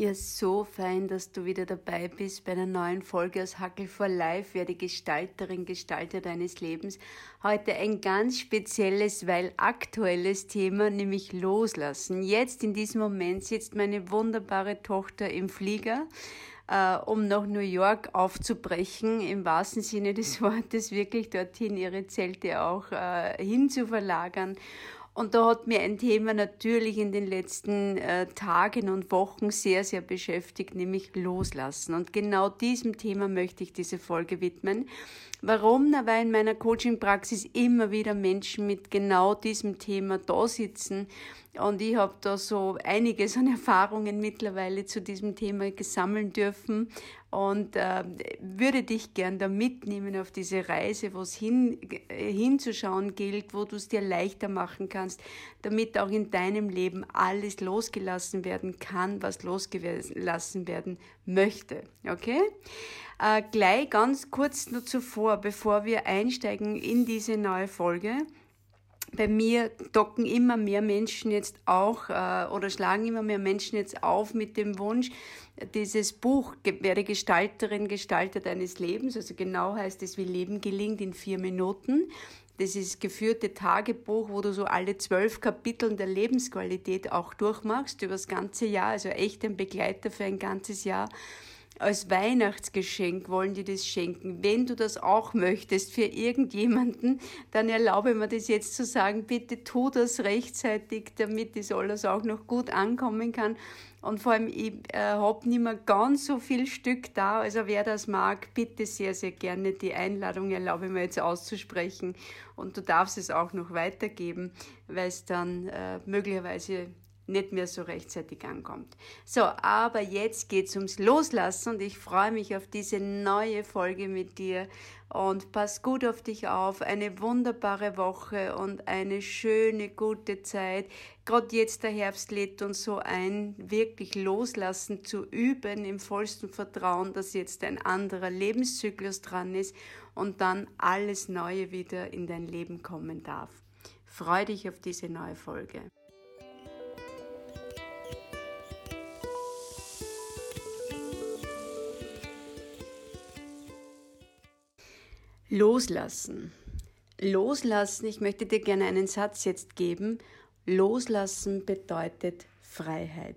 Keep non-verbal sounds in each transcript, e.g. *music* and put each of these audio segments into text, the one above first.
Ja, so fein, dass du wieder dabei bist bei einer neuen Folge aus Hackel for Life. Werde Gestalterin, Gestalter deines Lebens. Heute ein ganz spezielles, weil aktuelles Thema, nämlich Loslassen. Jetzt in diesem Moment sitzt meine wunderbare Tochter im Flieger äh, um nach New York aufzubrechen, im wahrsten Sinne des Wortes, wirklich dorthin ihre Zelte auch äh, hinzuverlagern. Und da hat mir ein Thema natürlich in den letzten äh, Tagen und Wochen sehr, sehr beschäftigt, nämlich Loslassen. Und genau diesem Thema möchte ich diese Folge widmen. Warum? Na, weil in meiner Coaching-Praxis immer wieder Menschen mit genau diesem Thema da sitzen. Und ich habe da so einiges an Erfahrungen mittlerweile zu diesem Thema gesammeln dürfen und äh, würde dich gern da mitnehmen auf diese Reise, wo es hin, äh, hinzuschauen gilt, wo du es dir leichter machen kannst, damit auch in deinem Leben alles losgelassen werden kann, was losgelassen werden möchte. Okay? Äh, gleich ganz kurz nur zuvor, bevor wir einsteigen in diese neue Folge. Bei mir docken immer mehr Menschen jetzt auch äh, oder schlagen immer mehr Menschen jetzt auf mit dem Wunsch, dieses Buch werde Gestalterin, Gestalter deines Lebens, also genau heißt es, wie Leben gelingt in vier Minuten. Das ist geführte Tagebuch, wo du so alle zwölf Kapitel der Lebensqualität auch durchmachst über das ganze Jahr, also echt ein Begleiter für ein ganzes Jahr als Weihnachtsgeschenk wollen die das schenken. Wenn du das auch möchtest für irgendjemanden, dann erlaube mir das jetzt zu sagen, bitte tu das rechtzeitig, damit das alles auch noch gut ankommen kann. Und vor allem, ich äh, habe nicht mehr ganz so viel Stück da, also wer das mag, bitte sehr, sehr gerne die Einladung erlaube mir jetzt auszusprechen. Und du darfst es auch noch weitergeben, weil es dann äh, möglicherweise nicht mehr so rechtzeitig ankommt. So, aber jetzt geht's ums Loslassen und ich freue mich auf diese neue Folge mit dir und pass gut auf dich auf. Eine wunderbare Woche und eine schöne, gute Zeit. Gerade jetzt der Herbst lädt uns so ein, wirklich loslassen zu üben im vollsten Vertrauen, dass jetzt ein anderer Lebenszyklus dran ist und dann alles Neue wieder in dein Leben kommen darf. Freu dich auf diese neue Folge. Loslassen. Loslassen, ich möchte dir gerne einen Satz jetzt geben. Loslassen bedeutet Freiheit.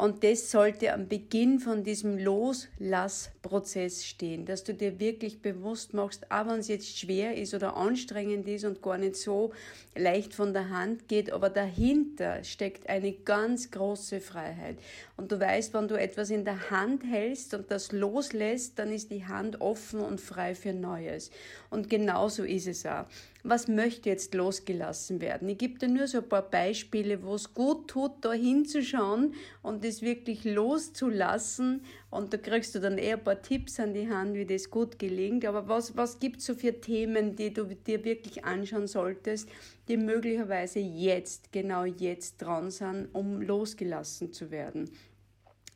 Und das sollte am Beginn von diesem Loslassprozess stehen, dass du dir wirklich bewusst machst, auch wenn es jetzt schwer ist oder anstrengend ist und gar nicht so leicht von der Hand geht, aber dahinter steckt eine ganz große Freiheit. Und du weißt, wenn du etwas in der Hand hältst und das loslässt, dann ist die Hand offen und frei für Neues. Und genauso ist es auch was möchte jetzt losgelassen werden. Ich gebe dir nur so ein paar Beispiele, wo es gut tut, da hinzuschauen und das wirklich loszulassen. Und da kriegst du dann eher ein paar Tipps an die Hand, wie das gut gelingt. Aber was, was gibt es so für Themen, die du dir wirklich anschauen solltest, die möglicherweise jetzt, genau jetzt dran sind, um losgelassen zu werden?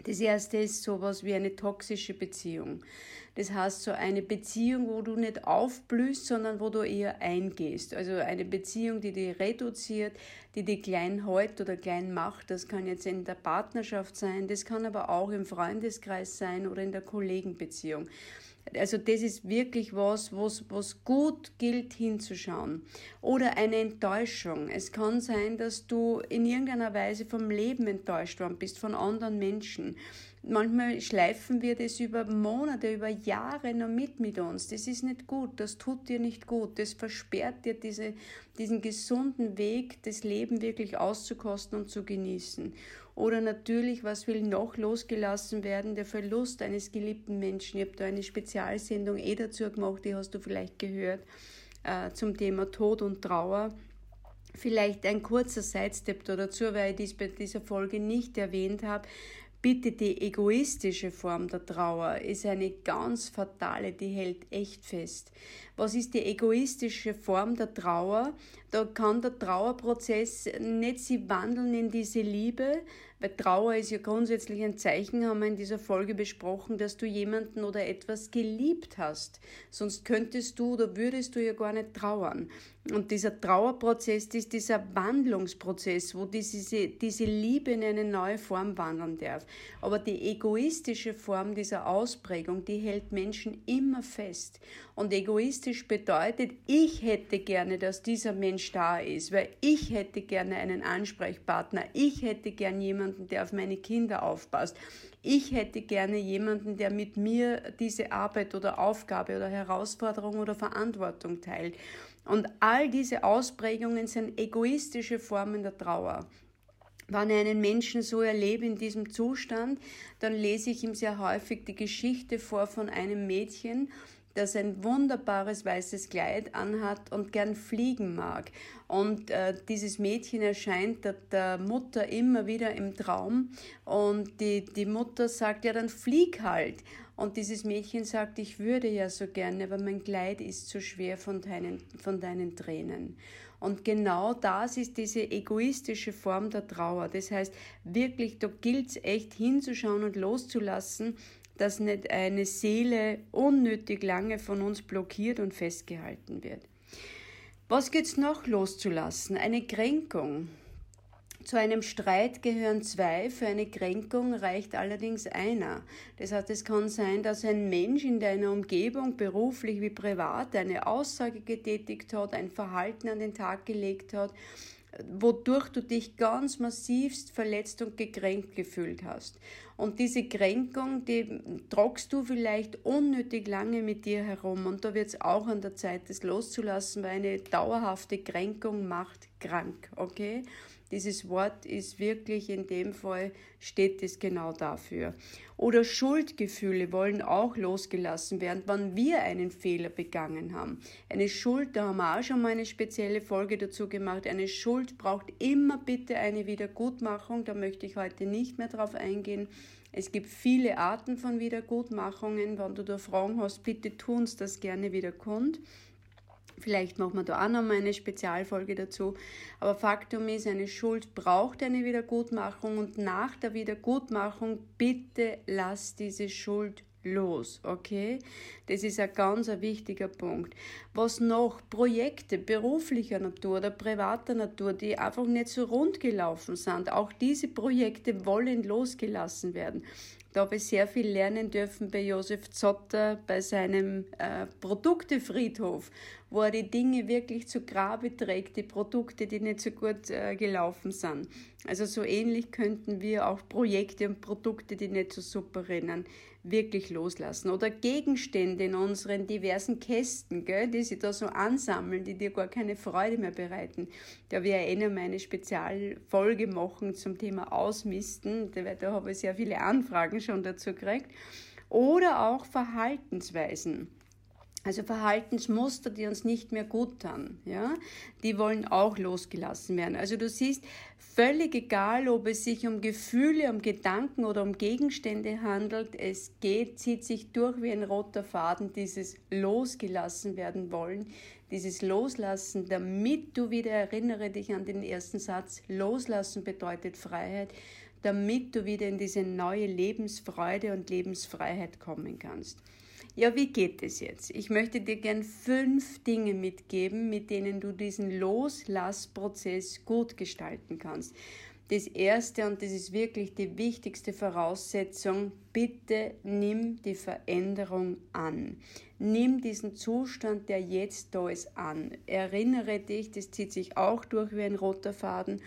Das erste ist sowas wie eine toxische Beziehung. Das heißt so eine Beziehung, wo du nicht aufblühst, sondern wo du eher eingehst. Also eine Beziehung, die dich reduziert, die dich klein hält oder klein macht. Das kann jetzt in der Partnerschaft sein, das kann aber auch im Freundeskreis sein oder in der Kollegenbeziehung. Also das ist wirklich was, was, was gut gilt hinzuschauen. Oder eine Enttäuschung. Es kann sein, dass du in irgendeiner Weise vom Leben enttäuscht worden bist, von anderen Menschen. Manchmal schleifen wir das über Monate, über Jahre noch mit mit uns. Das ist nicht gut, das tut dir nicht gut, das versperrt dir diese, diesen gesunden Weg, das Leben wirklich auszukosten und zu genießen. Oder natürlich, was will noch losgelassen werden? Der Verlust eines geliebten Menschen. Ich habe da eine Spezialsendung eh dazu gemacht, die hast du vielleicht gehört, äh, zum Thema Tod und Trauer. Vielleicht ein kurzer Sidestep dazu, weil ich dies bei dieser Folge nicht erwähnt habe. Bitte die egoistische Form der Trauer ist eine ganz fatale, die hält echt fest. Was ist die egoistische Form der Trauer? Da kann der Trauerprozess nicht sie wandeln in diese Liebe, Weil Trauer ist ja grundsätzlich ein Zeichen, haben wir in dieser Folge besprochen, dass du jemanden oder etwas geliebt hast. Sonst könntest du oder würdest du ja gar nicht trauern. Und dieser Trauerprozess ist dieser Wandlungsprozess, wo diese, diese Liebe in eine neue Form wandern darf. Aber die egoistische Form dieser Ausprägung, die hält Menschen immer fest. Und egoistisch bedeutet, ich hätte gerne, dass dieser Mensch da ist, weil ich hätte gerne einen Ansprechpartner, ich hätte gerne jemanden, der auf meine Kinder aufpasst. Ich hätte gerne jemanden, der mit mir diese Arbeit oder Aufgabe oder Herausforderung oder Verantwortung teilt. Und all diese Ausprägungen sind egoistische Formen der Trauer. Wenn ich einen Menschen so erlebe in diesem Zustand, dann lese ich ihm sehr häufig die Geschichte vor von einem Mädchen, das ein wunderbares weißes Kleid anhat und gern fliegen mag. Und äh, dieses Mädchen erscheint der, der, Mutter immer wieder im Traum und die, die Mutter sagt, ja, dann flieg halt. Und dieses Mädchen sagt, ich würde ja so gerne, aber mein Kleid ist zu schwer von deinen, von deinen Tränen. Und genau das ist diese egoistische Form der Trauer. Das heißt, wirklich, da gilt es echt hinzuschauen und loszulassen, dass nicht eine Seele unnötig lange von uns blockiert und festgehalten wird. Was gibt's noch loszulassen? Eine Kränkung. Zu einem Streit gehören zwei, für eine Kränkung reicht allerdings einer. Das heißt, es kann sein, dass ein Mensch in deiner Umgebung, beruflich wie privat, eine Aussage getätigt hat, ein Verhalten an den Tag gelegt hat, wodurch du dich ganz massivst verletzt und gekränkt gefühlt hast. Und diese Kränkung, die tragst du vielleicht unnötig lange mit dir herum. Und da wird es auch an der Zeit, das loszulassen, weil eine dauerhafte Kränkung macht krank, okay? Dieses Wort ist wirklich in dem Fall, steht es genau dafür. Oder Schuldgefühle wollen auch losgelassen werden, wann wir einen Fehler begangen haben. Eine Schuld, da haben wir auch schon mal eine spezielle Folge dazu gemacht. Eine Schuld braucht immer bitte eine Wiedergutmachung. Da möchte ich heute nicht mehr drauf eingehen. Es gibt viele Arten von Wiedergutmachungen. Wenn du da Fragen hast, bitte tun uns das gerne wieder kund. Vielleicht machen wir da auch nochmal eine Spezialfolge dazu. Aber Faktum ist, eine Schuld braucht eine Wiedergutmachung und nach der Wiedergutmachung bitte lass diese Schuld los, okay? Das ist ein ganz ein wichtiger Punkt. Was noch? Projekte beruflicher Natur oder privater Natur, die einfach nicht so rund gelaufen sind. Auch diese Projekte wollen losgelassen werden. Da habe ich sehr viel lernen dürfen bei Josef Zotter, bei seinem äh, Produktefriedhof, wo er die Dinge wirklich zu Grabe trägt, die Produkte, die nicht so gut äh, gelaufen sind. Also so ähnlich könnten wir auch Projekte und Produkte, die nicht so super rennen, wirklich loslassen. Oder Gegenstände in unseren diversen Kästen, gell, die sich da so ansammeln, die dir gar keine Freude mehr bereiten. Da wir eh noch eine Spezialfolge machen zum Thema Ausmisten, da habe ich sehr viele Anfragen schon dazu gekriegt. Oder auch Verhaltensweisen. Also Verhaltensmuster, die uns nicht mehr gut tun, ja, die wollen auch losgelassen werden. Also du siehst, völlig egal, ob es sich um Gefühle, um Gedanken oder um Gegenstände handelt, es geht, zieht sich durch wie ein roter Faden, dieses losgelassen werden wollen, dieses Loslassen, damit du wieder erinnere dich an den ersten Satz, loslassen bedeutet Freiheit, damit du wieder in diese neue Lebensfreude und Lebensfreiheit kommen kannst. Ja, wie geht es jetzt? Ich möchte dir gern fünf Dinge mitgeben, mit denen du diesen Loslassprozess gut gestalten kannst. Das erste, und das ist wirklich die wichtigste Voraussetzung, bitte nimm die Veränderung an. Nimm diesen Zustand, der jetzt da ist, an. Erinnere dich, das zieht sich auch durch wie ein roter Faden.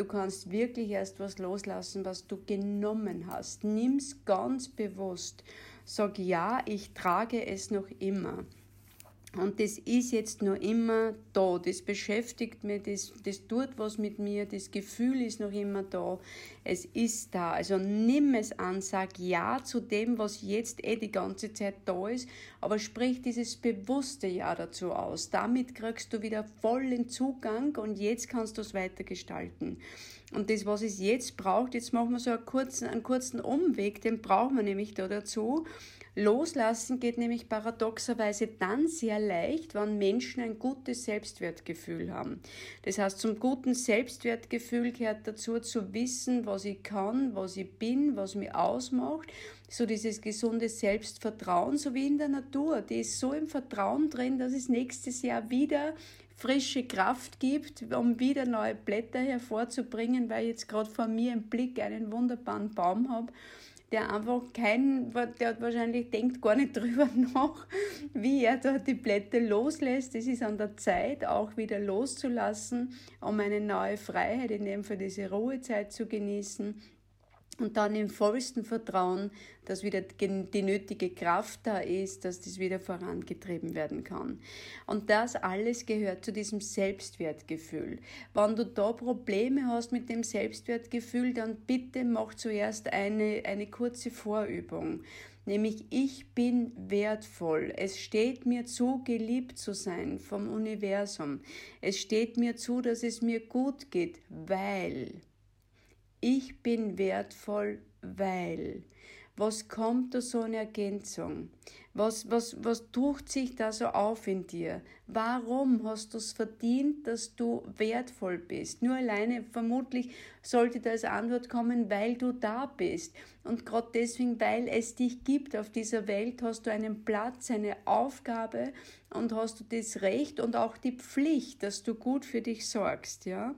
Du kannst wirklich erst was loslassen, was du genommen hast. Nimm's ganz bewusst sag ja, ich trage es noch immer. Und das ist jetzt noch immer da, das beschäftigt mich, das, das tut was mit mir, das Gefühl ist noch immer da, es ist da. Also nimm es an, sag ja zu dem, was jetzt eh die ganze Zeit da ist, aber sprich dieses bewusste Ja dazu aus. Damit kriegst du wieder vollen Zugang und jetzt kannst du es weitergestalten. Und das, was es jetzt braucht, jetzt machen wir so einen kurzen, einen kurzen Umweg, den brauchen wir nämlich da dazu Loslassen geht nämlich paradoxerweise dann sehr leicht, wenn Menschen ein gutes Selbstwertgefühl haben. Das heißt, zum guten Selbstwertgefühl gehört dazu zu wissen, was ich kann, was ich bin, was mich ausmacht. So dieses gesunde Selbstvertrauen, so wie in der Natur. Die ist so im Vertrauen drin, dass es nächstes Jahr wieder frische Kraft gibt, um wieder neue Blätter hervorzubringen, weil ich jetzt gerade vor mir im Blick einen wunderbaren Baum habe der einfach kein, der hat wahrscheinlich denkt gar nicht *laughs* drüber nach, wie er da die Blätter loslässt. Es ist an der Zeit, auch wieder loszulassen, um eine neue Freiheit, in dem Fall diese Ruhezeit zu genießen und dann im vollsten Vertrauen, dass wieder die nötige Kraft da ist, dass das wieder vorangetrieben werden kann. Und das alles gehört zu diesem Selbstwertgefühl. Wenn du da Probleme hast mit dem Selbstwertgefühl, dann bitte mach zuerst eine, eine kurze Vorübung. Nämlich, ich bin wertvoll. Es steht mir zu, geliebt zu sein vom Universum. Es steht mir zu, dass es mir gut geht, weil ich bin wertvoll, weil. Was kommt da so eine Ergänzung? Was, was, was tucht sich da so auf in dir? Warum hast du es verdient, dass du wertvoll bist? Nur alleine, vermutlich sollte da als Antwort kommen, weil du da bist. Und gerade deswegen, weil es dich gibt auf dieser Welt, hast du einen Platz, eine Aufgabe und hast du das Recht und auch die Pflicht, dass du gut für dich sorgst, ja?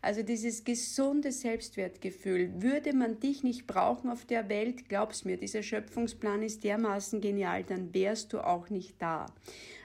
Also dieses gesunde Selbstwertgefühl. Würde man dich nicht brauchen auf der Welt, glaub's mir, dieser Schöpfungsplan ist dermaßen genial, dann wärst du auch nicht da.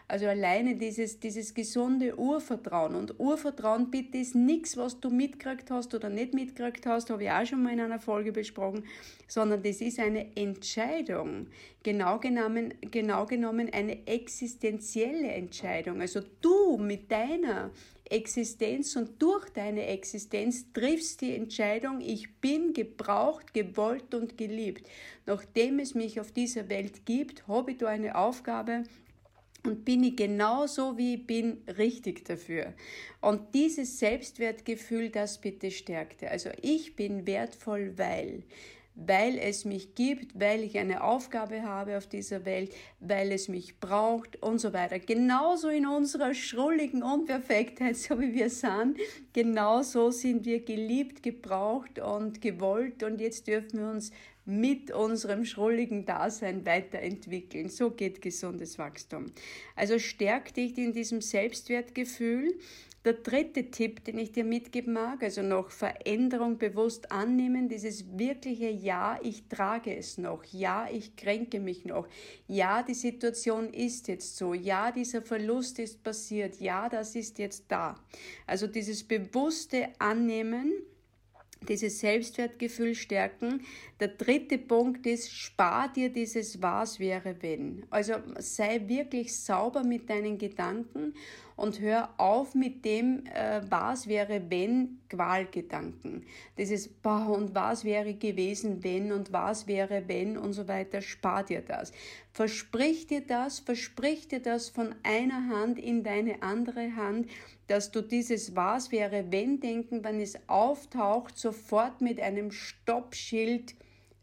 Also alleine dieses, dieses gesunde Urvertrauen. Und Urvertrauen bitte ist nichts, was du mitgekriegt hast oder nicht mitgekriegt hast, habe ich auch schon mal in einer Folge besprochen, sondern das ist eine Entscheidung. Genau genommen, genau genommen eine existenzielle Entscheidung. Also du mit deiner Existenz und durch deine Existenz triffst die Entscheidung, ich bin gebraucht, gewollt und geliebt. Nachdem es mich auf dieser Welt gibt, habe ich da eine Aufgabe, und bin ich genauso wie ich bin richtig dafür. Und dieses Selbstwertgefühl, das bitte stärkte. Also ich bin wertvoll, weil weil es mich gibt, weil ich eine Aufgabe habe auf dieser Welt, weil es mich braucht und so weiter. Genauso in unserer schrulligen Unperfektheit, *laughs* so wie wir sind, genauso sind wir geliebt, gebraucht und gewollt und jetzt dürfen wir uns mit unserem schrulligen Dasein weiterentwickeln. So geht gesundes Wachstum. Also stärk dich in diesem Selbstwertgefühl der dritte Tipp, den ich dir mitgeben mag, also noch Veränderung bewusst annehmen, dieses wirkliche Ja, ich trage es noch, ja, ich kränke mich noch, ja, die Situation ist jetzt so, ja, dieser Verlust ist passiert, ja, das ist jetzt da. Also dieses bewusste Annehmen, dieses Selbstwertgefühl stärken. Der dritte Punkt ist, spar dir dieses Was wäre wenn. Also sei wirklich sauber mit deinen Gedanken und hör auf mit dem äh, Was wäre wenn Qualgedanken. Dieses Boah, und was wäre gewesen wenn und was wäre wenn und so weiter. Spar dir das. Versprich dir das, versprich dir das von einer Hand in deine andere Hand dass du dieses Was wäre, wenn Denken, wenn es auftaucht, sofort mit einem Stoppschild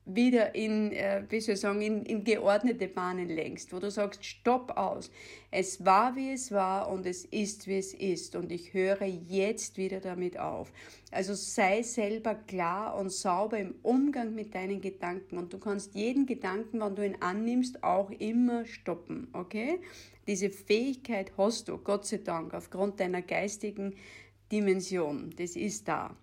wieder in, äh, wie soll ich sagen, in, in geordnete Bahnen lenkst, wo du sagst, stopp aus. Es war, wie es war und es ist, wie es ist und ich höre jetzt wieder damit auf. Also sei selber klar und sauber im Umgang mit deinen Gedanken und du kannst jeden Gedanken, wenn du ihn annimmst, auch immer stoppen, okay? Diese Fähigkeit hast du, Gott sei Dank, aufgrund deiner geistigen Dimension. Das ist da.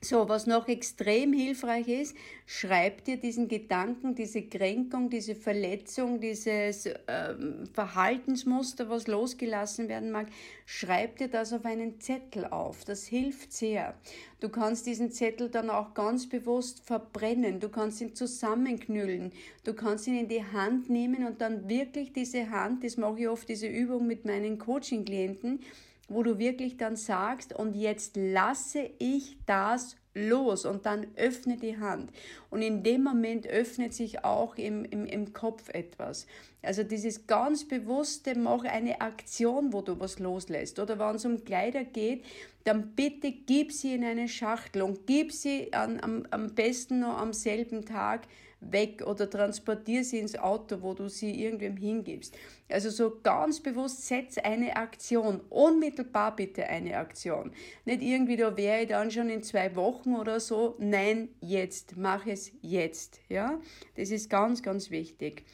So, was noch extrem hilfreich ist, schreib dir diesen Gedanken, diese Kränkung, diese Verletzung, dieses ähm, Verhaltensmuster, was losgelassen werden mag, schreib dir das auf einen Zettel auf. Das hilft sehr. Du kannst diesen Zettel dann auch ganz bewusst verbrennen. Du kannst ihn zusammenknüllen. Du kannst ihn in die Hand nehmen und dann wirklich diese Hand, das mache ich oft diese Übung mit meinen Coaching-Klienten, wo du wirklich dann sagst, und jetzt lasse ich das los und dann öffne die Hand. Und in dem Moment öffnet sich auch im, im, im Kopf etwas. Also dieses ganz bewusste, mach eine Aktion, wo du was loslässt. Oder wenn es um Kleider geht, dann bitte gib sie in eine Schachtel und gib sie an, am, am besten noch am selben Tag weg oder transportier sie ins Auto, wo du sie irgendwem hingibst. Also so ganz bewusst setz eine Aktion, unmittelbar bitte eine Aktion. Nicht irgendwie, da wäre ich dann schon in zwei Wochen oder so. Nein, jetzt, mach es jetzt. Ja, das ist ganz, ganz wichtig.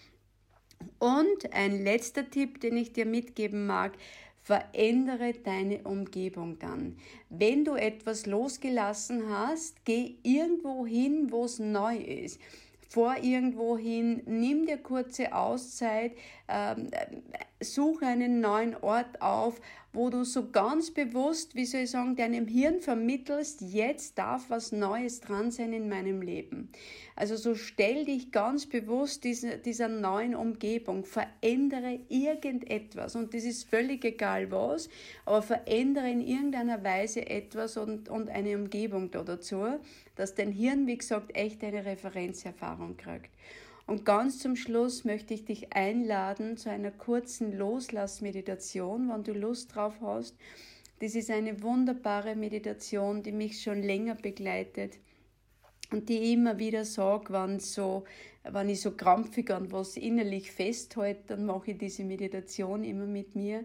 Und ein letzter Tipp, den ich dir mitgeben mag, Verändere deine Umgebung dann. Wenn du etwas losgelassen hast, geh irgendwo hin, wo es neu ist vor irgendwo hin, nimm dir kurze Auszeit, ähm, suche einen neuen Ort auf, wo du so ganz bewusst, wie soll ich sagen, deinem Hirn vermittelst, jetzt darf was Neues dran sein in meinem Leben. Also so stell dich ganz bewusst dieser, dieser neuen Umgebung, verändere irgendetwas und das ist völlig egal was, aber verändere in irgendeiner Weise etwas und, und eine Umgebung da dazu, dass dein Hirn, wie gesagt, echt eine Referenzerfahrung kriegt. Und ganz zum Schluss möchte ich dich einladen zu einer kurzen Loslassmeditation, wenn du Lust drauf hast. Das ist eine wunderbare Meditation, die mich schon länger begleitet und die ich immer wieder sage, wenn, so, wenn ich so krampfig an was innerlich festhalte, dann mache ich diese Meditation immer mit mir.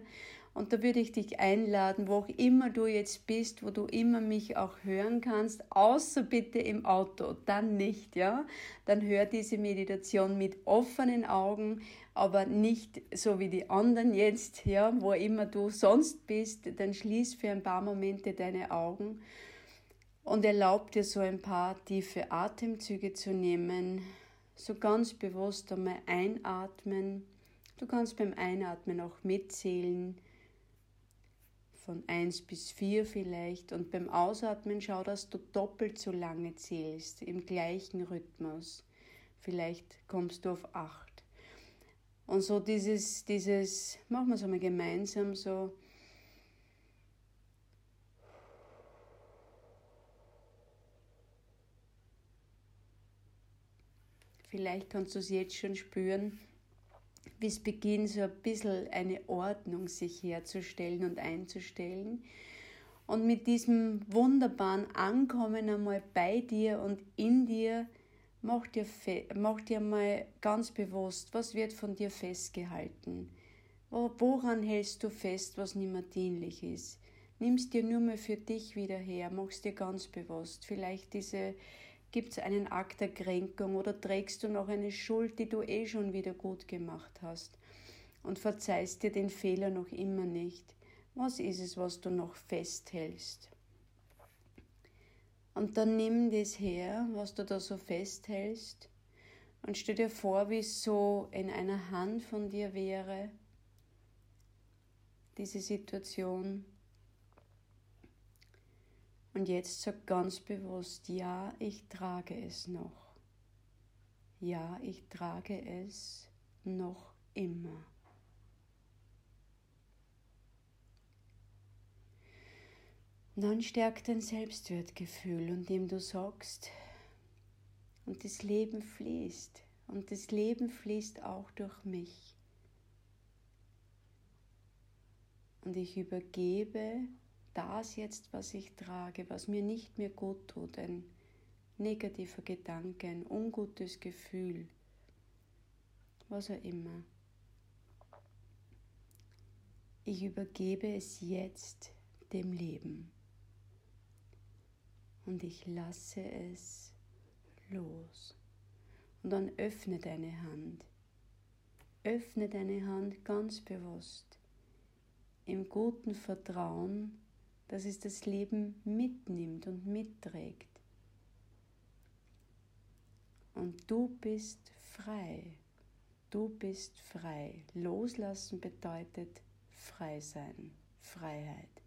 Und da würde ich dich einladen, wo auch immer du jetzt bist, wo du immer mich auch hören kannst, außer bitte im Auto, dann nicht, ja? Dann hör diese Meditation mit offenen Augen, aber nicht so wie die anderen jetzt, ja, wo immer du sonst bist, dann schließ für ein paar Momente deine Augen und erlaub dir so ein paar tiefe Atemzüge zu nehmen, so ganz bewusst einmal einatmen. Du kannst beim Einatmen auch mitzählen von 1 bis 4 vielleicht und beim Ausatmen schau, dass du doppelt so lange zählst im gleichen Rhythmus. Vielleicht kommst du auf 8. Und so dieses, dieses, machen wir es einmal gemeinsam so. Vielleicht kannst du es jetzt schon spüren, wie es beginnt, so ein bisschen eine Ordnung sich herzustellen und einzustellen. Und mit diesem wunderbaren Ankommen einmal bei dir und in dir, mach dir, mach dir mal ganz bewusst, was wird von dir festgehalten. Woran hältst du fest, was nicht mehr dienlich ist? Nimmst dir nur mal für dich wieder her, machst dir ganz bewusst. Vielleicht diese Gibt es einen Akt der Kränkung oder trägst du noch eine Schuld, die du eh schon wieder gut gemacht hast und verzeihst dir den Fehler noch immer nicht? Was ist es, was du noch festhältst? Und dann nimm das her, was du da so festhältst, und stell dir vor, wie es so in einer Hand von dir wäre, diese Situation. Und jetzt sag ganz bewusst, ja, ich trage es noch. Ja, ich trage es noch immer. dann stärkt dein Selbstwertgefühl, indem du sagst, und das Leben fließt, und das Leben fließt auch durch mich. Und ich übergebe das jetzt, was ich trage, was mir nicht mehr gut tut, ein negativer Gedanke, ein ungutes Gefühl, was auch immer. Ich übergebe es jetzt dem Leben und ich lasse es los. Und dann öffne deine Hand. Öffne deine Hand ganz bewusst im guten Vertrauen, dass es das Leben mitnimmt und mitträgt. Und du bist frei. Du bist frei. Loslassen bedeutet frei sein, Freiheit.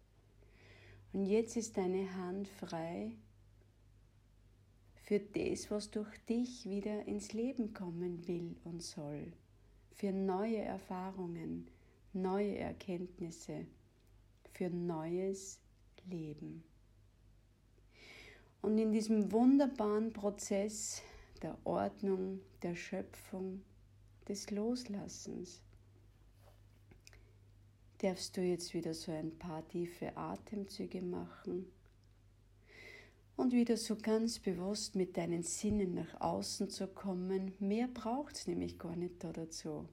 Und jetzt ist deine Hand frei für das, was durch dich wieder ins Leben kommen will und soll. Für neue Erfahrungen, neue Erkenntnisse, für neues leben. Und in diesem wunderbaren Prozess der Ordnung, der Schöpfung, des Loslassens, darfst du jetzt wieder so ein paar tiefe Atemzüge machen und wieder so ganz bewusst mit deinen Sinnen nach außen zu kommen. Mehr braucht es nämlich gar nicht da dazu.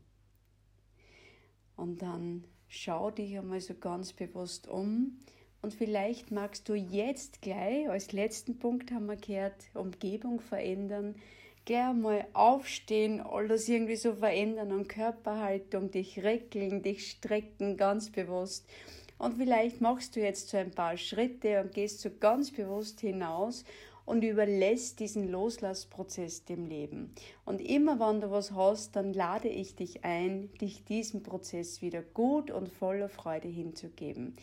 Und dann schau dich einmal so ganz bewusst um und vielleicht magst du jetzt gleich, als letzten Punkt haben wir gehört, Umgebung verändern, gleich mal aufstehen, alles irgendwie so verändern und Körperhaltung, dich reckeln, dich strecken, ganz bewusst und vielleicht machst du jetzt so ein paar Schritte und gehst so ganz bewusst hinaus und überlässt diesen Loslassprozess dem Leben. Und immer wenn du was hast, dann lade ich dich ein, dich diesem Prozess wieder gut und voller Freude hinzugeben.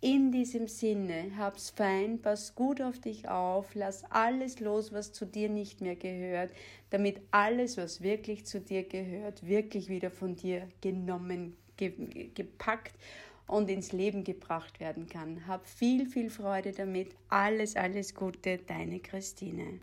In diesem Sinne, hab's fein, pass gut auf dich auf, lass alles los, was zu dir nicht mehr gehört, damit alles, was wirklich zu dir gehört, wirklich wieder von dir genommen, gepackt und ins Leben gebracht werden kann. Hab viel, viel Freude damit. Alles, alles Gute, deine Christine.